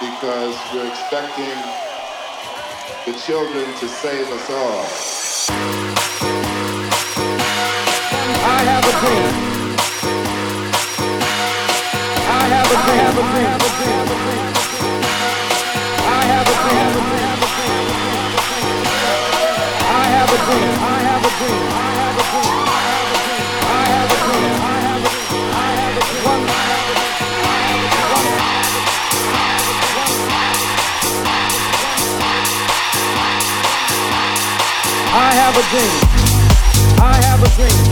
because we're expecting the children to save us all. I have a dream. I have a dream. I have a dream. I have a dream. I have a dream. I have a dream. I have a dream. I have a dream. I have a dream. I have a dream. I have a dream. I have a dream.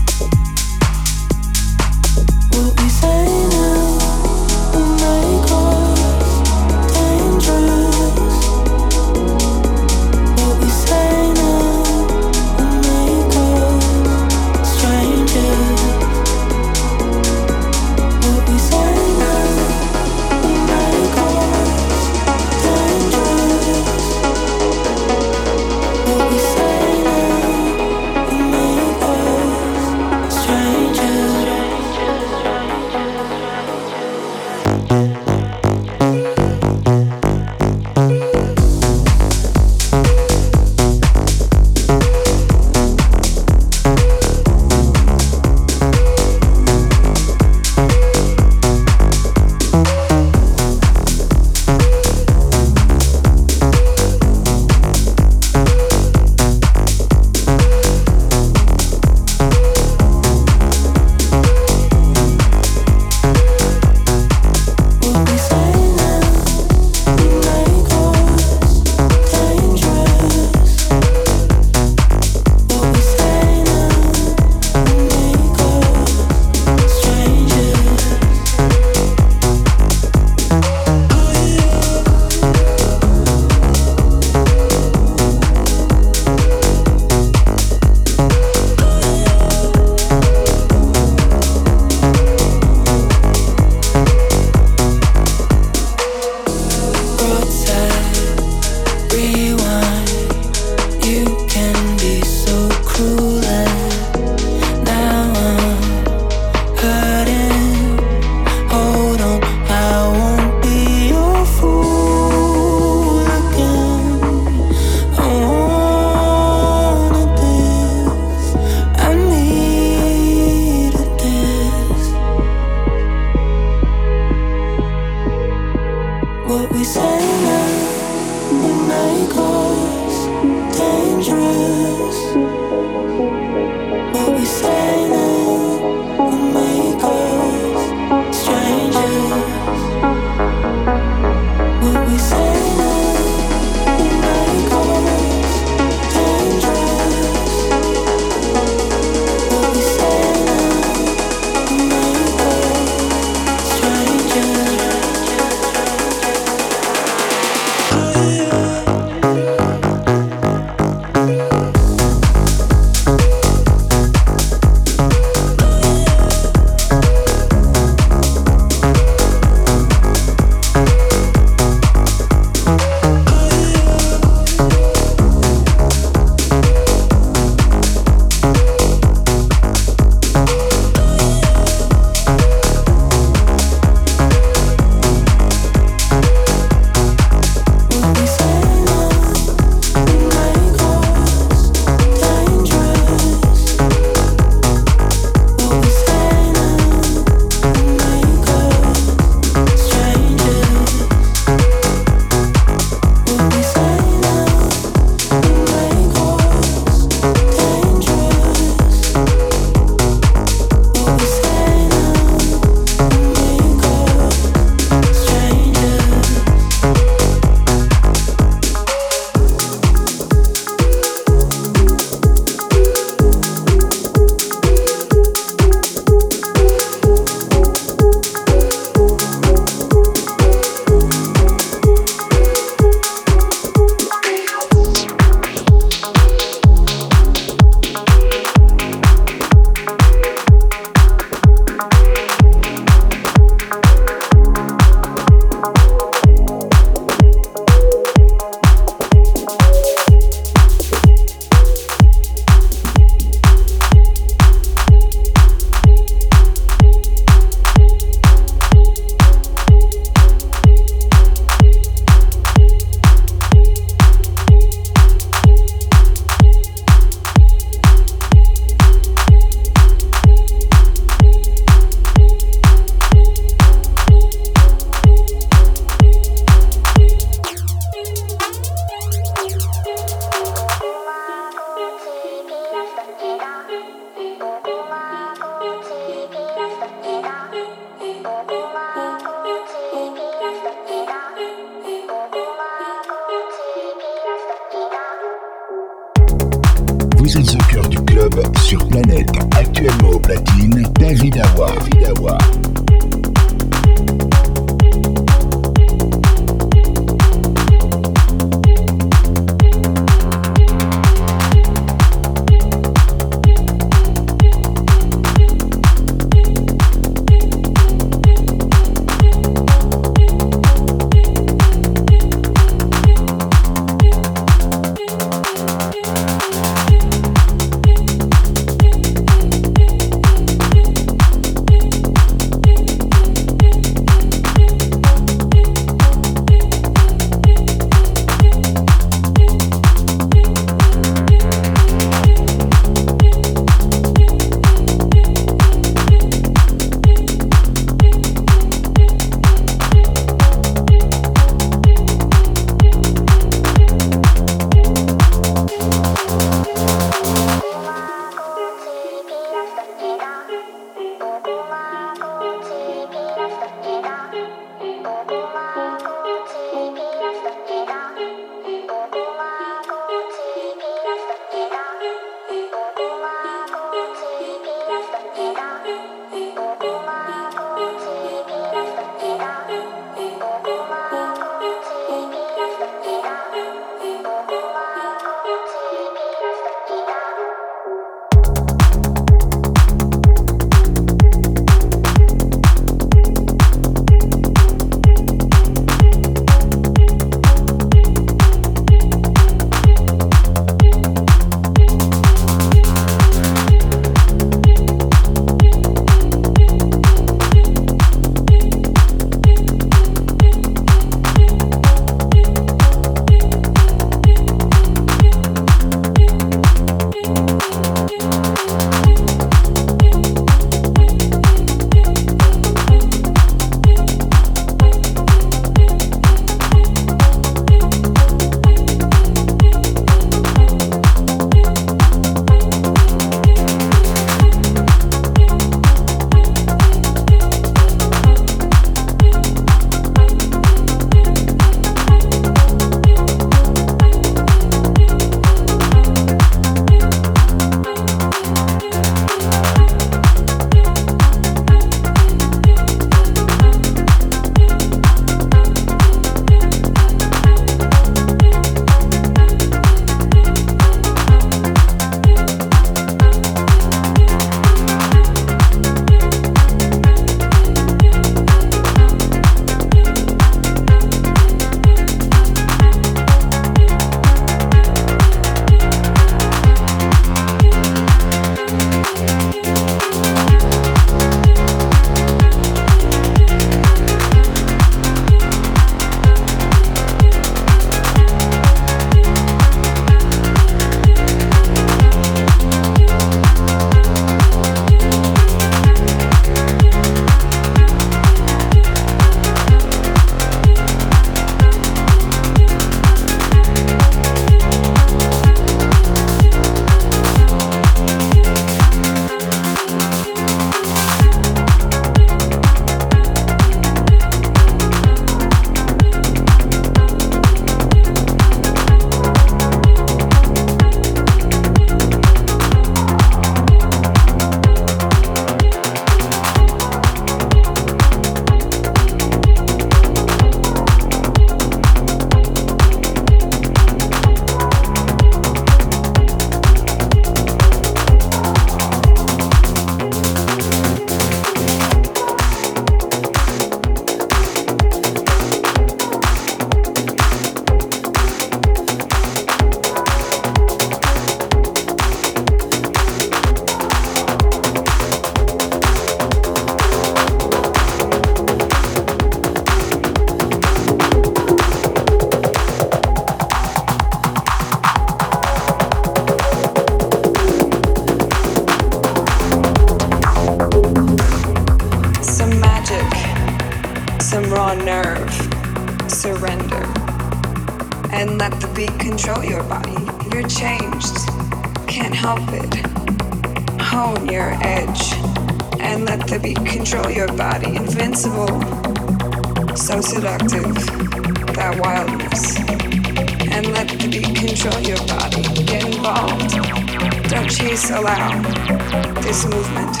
Movement.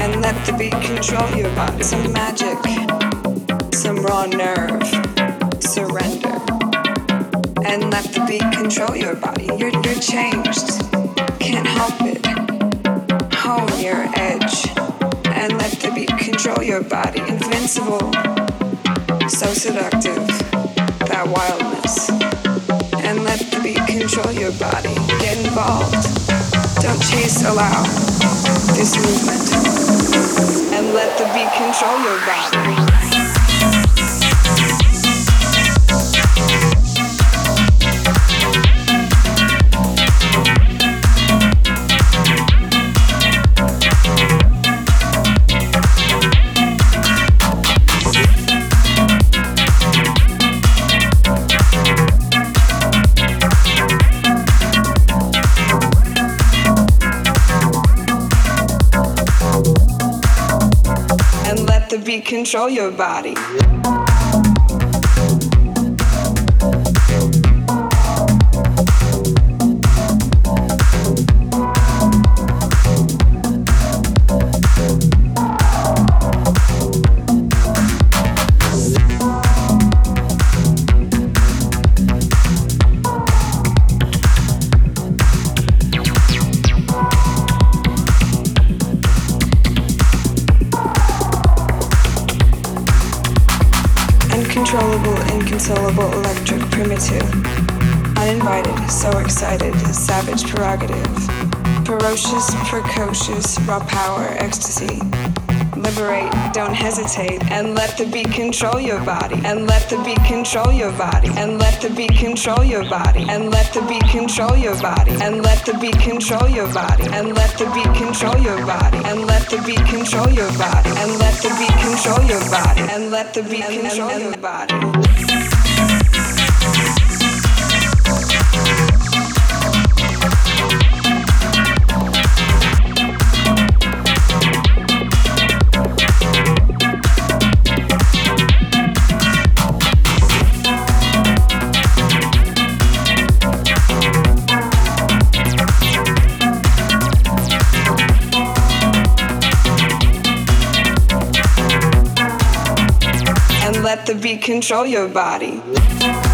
And let the beat control your body. Some magic, some raw nerve. Surrender. And let the beat control your body. You're, you're changed. Can't help it. Hone your edge. And let the beat control your body. Invincible. So seductive. That wildness. And let the beat control your body. Get involved. Don't chase, allow this movement. And let the beat control your body. The beat control your body. Excited, savage prerogative. Ferocious, precocious, raw power, ecstasy. Liberate, don't hesitate, and let the beat control your body. And let the beat control your body. And let the beat control your body. And let the beat control your body. And let the beat control your body. And let the beat control your body. And let the beat control your body. And let the beat control your body. And let the beat control your body. Control your body.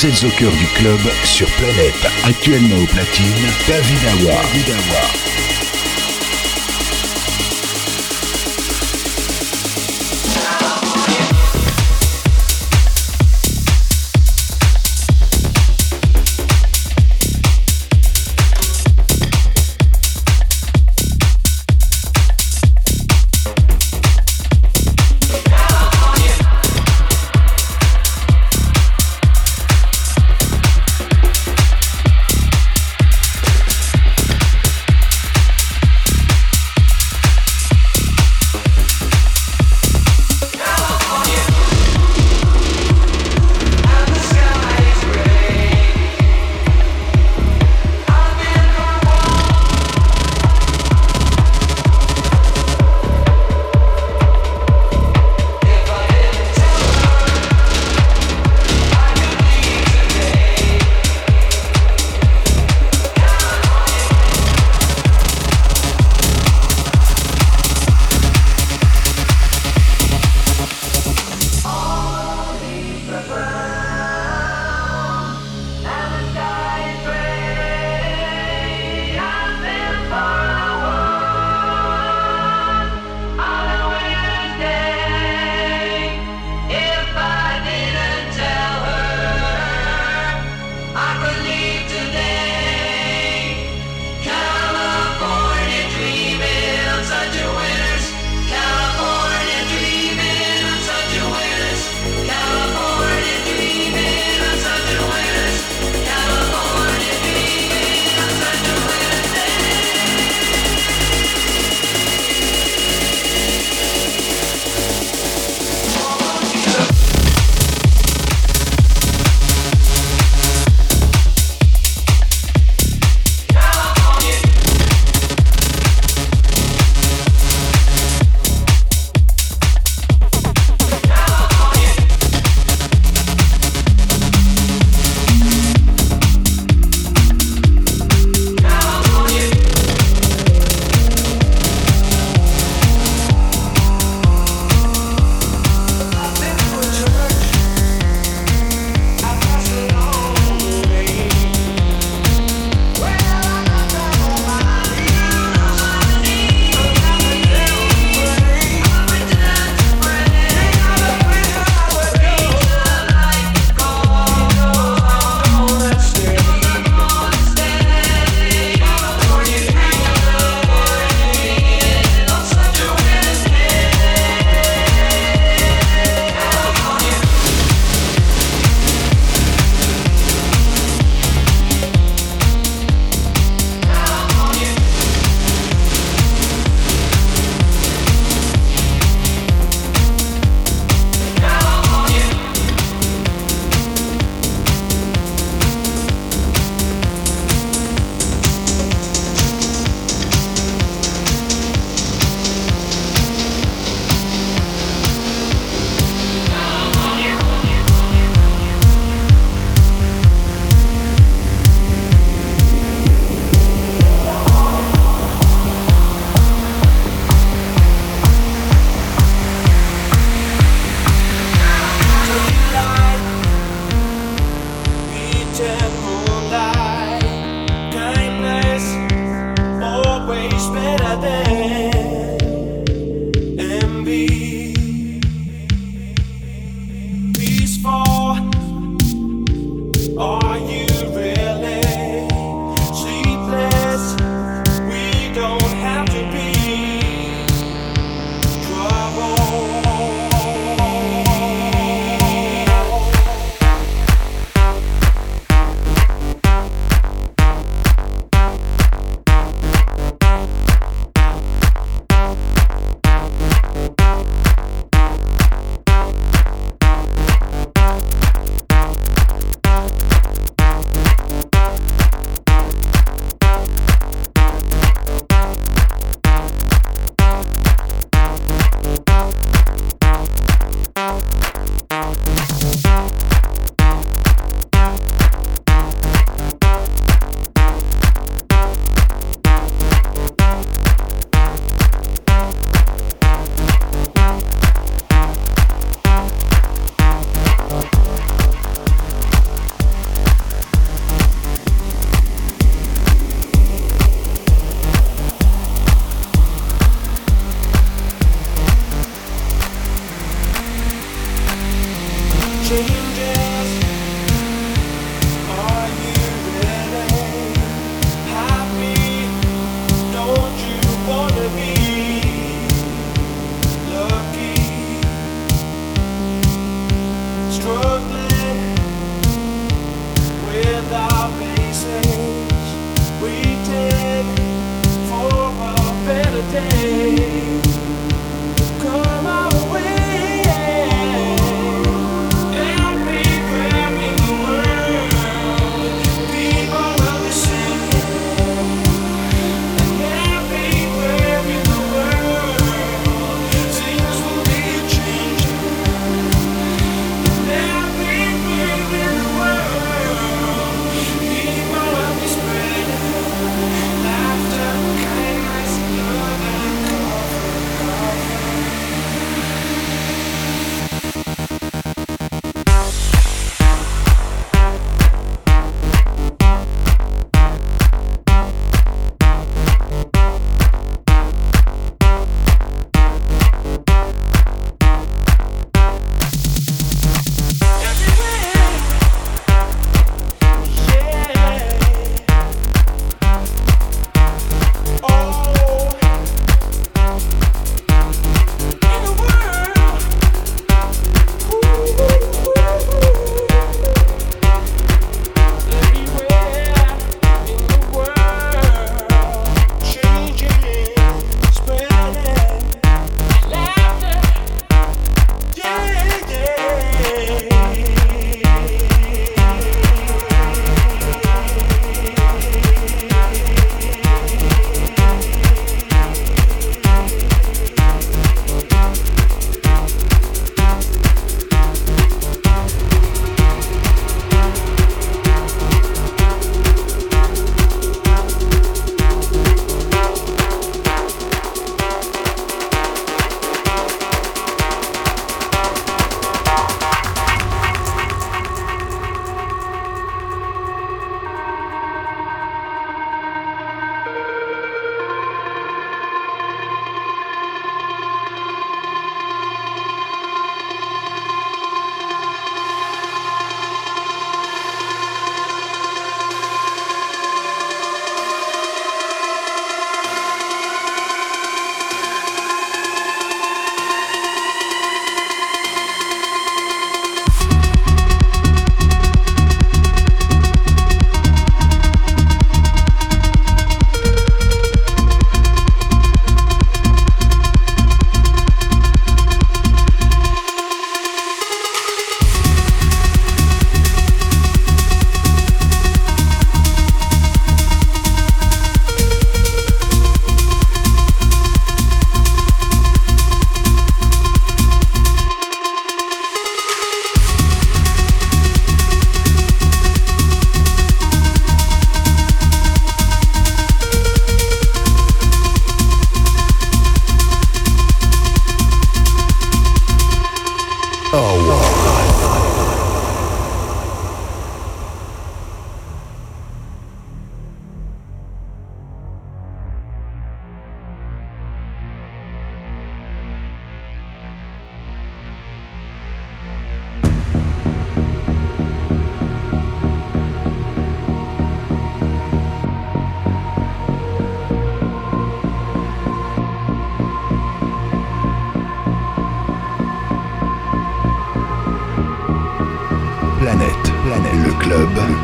Vous êtes au cœur du club sur Planète, actuellement au platine, David Awa.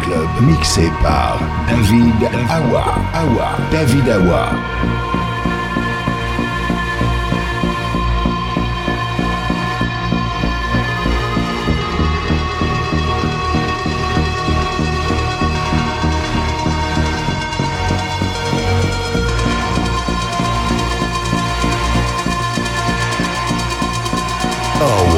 Club, mixé par David Awa. Awa. David Awa. Oh.